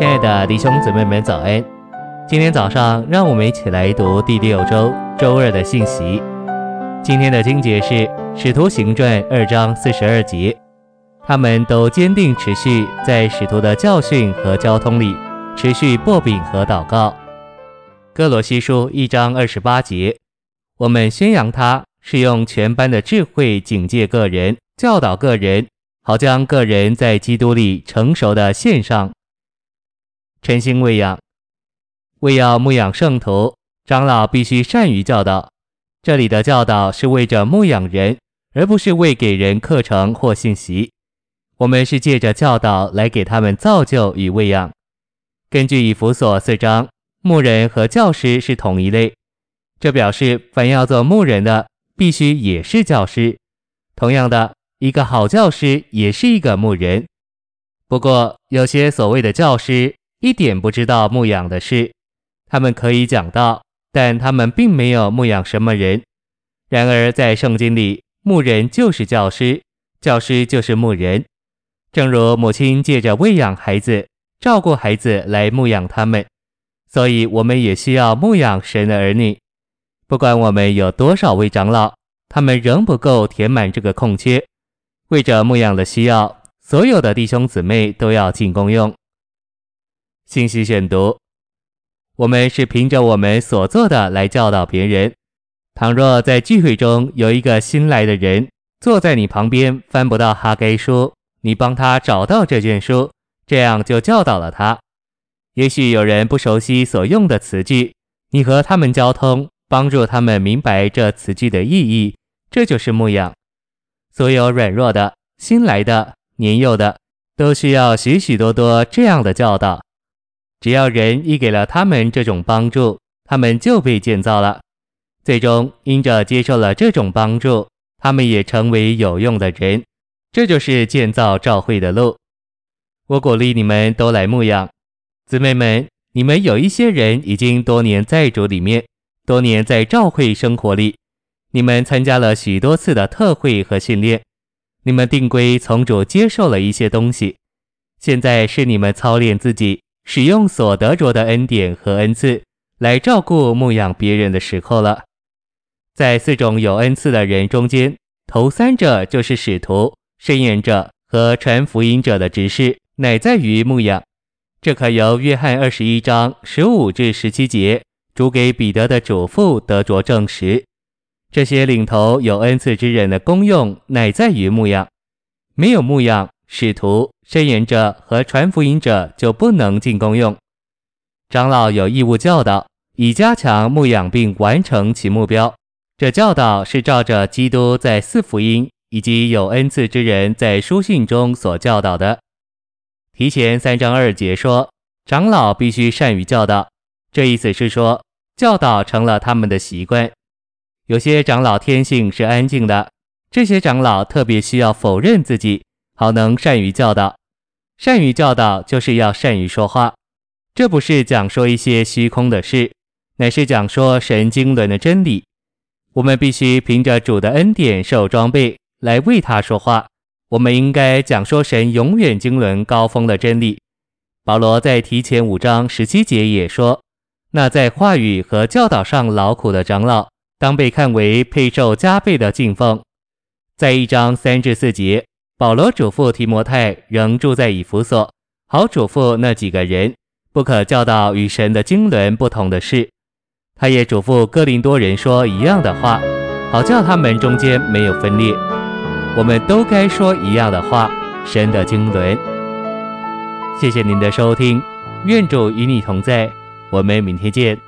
亲爱的弟兄姊妹们，早安！今天早上，让我们一起来读第六周周二的信息。今天的经节是《使徒行传》二章四十二节，他们都坚定持续在使徒的教训和交通里，持续擘饼和祷告。哥罗西书一章二十八节，我们宣扬他是用全班的智慧警戒个人，教导个人。好将个人在基督里成熟的献上，诚心喂养，为要牧养圣徒，长老必须善于教导。这里的教导是为着牧养人，而不是为给人课程或信息。我们是借着教导来给他们造就与喂养。根据以弗所四章，牧人和教师是同一类，这表示凡要做牧人的，必须也是教师。同样的。一个好教师也是一个牧人，不过有些所谓的教师一点不知道牧养的事，他们可以讲道，但他们并没有牧养什么人。然而在圣经里，牧人就是教师，教师就是牧人。正如母亲借着喂养孩子、照顾孩子来牧养他们，所以我们也需要牧养神的儿女。不管我们有多少位长老，他们仍不够填满这个空缺。为着牧养的需要，所有的弟兄姊妹都要进功用。信息选读：我们是凭着我们所做的来教导别人。倘若在聚会中有一个新来的人坐在你旁边，翻不到哈该书，你帮他找到这卷书，这样就教导了他。也许有人不熟悉所用的词句，你和他们交通，帮助他们明白这词句的意义，这就是牧养。所有软弱的、新来的、年幼的，都需要许许多多这样的教导。只要人一给了他们这种帮助，他们就被建造了。最终因着接受了这种帮助，他们也成为有用的人。这就是建造教会的路。我鼓励你们都来牧养，姊妹们，你们有一些人已经多年在主里面，多年在教会生活里。你们参加了许多次的特会和训练，你们定规从主接受了一些东西，现在是你们操练自己，使用所得着的恩典和恩赐来照顾牧养别人的时候了。在四种有恩赐的人中间，头三者就是使徒、申言者和传福音者的执事，乃在于牧养。这可由约翰二十一章十五至十七节主给彼得的嘱咐得着证实。这些领头有恩赐之人的功用，乃在于牧养。没有牧养，使徒、申言者和传福音者就不能尽功用。长老有义务教导，以加强牧养并完成其目标。这教导是照着基督在四福音以及有恩赐之人在书信中所教导的。提前三章二节说，长老必须善于教导。这意思是说，教导成了他们的习惯。有些长老天性是安静的，这些长老特别需要否认自己，好能善于教导。善于教导就是要善于说话，这不是讲说一些虚空的事，乃是讲说神经纶的真理。我们必须凭着主的恩典受装备来为他说话。我们应该讲说神永远经纶高峰的真理。保罗在提前五章十七节也说：“那在话语和教导上劳苦的长老。”当被看为配受加倍的敬奉。在一章三至四节，保罗嘱咐提摩太仍住在以弗所，好嘱咐那几个人，不可教导与神的经纶不同的事。他也嘱咐哥林多人说一样的话，好叫他们中间没有分裂。我们都该说一样的话，神的经纶。谢谢您的收听，愿主与你同在，我们明天见。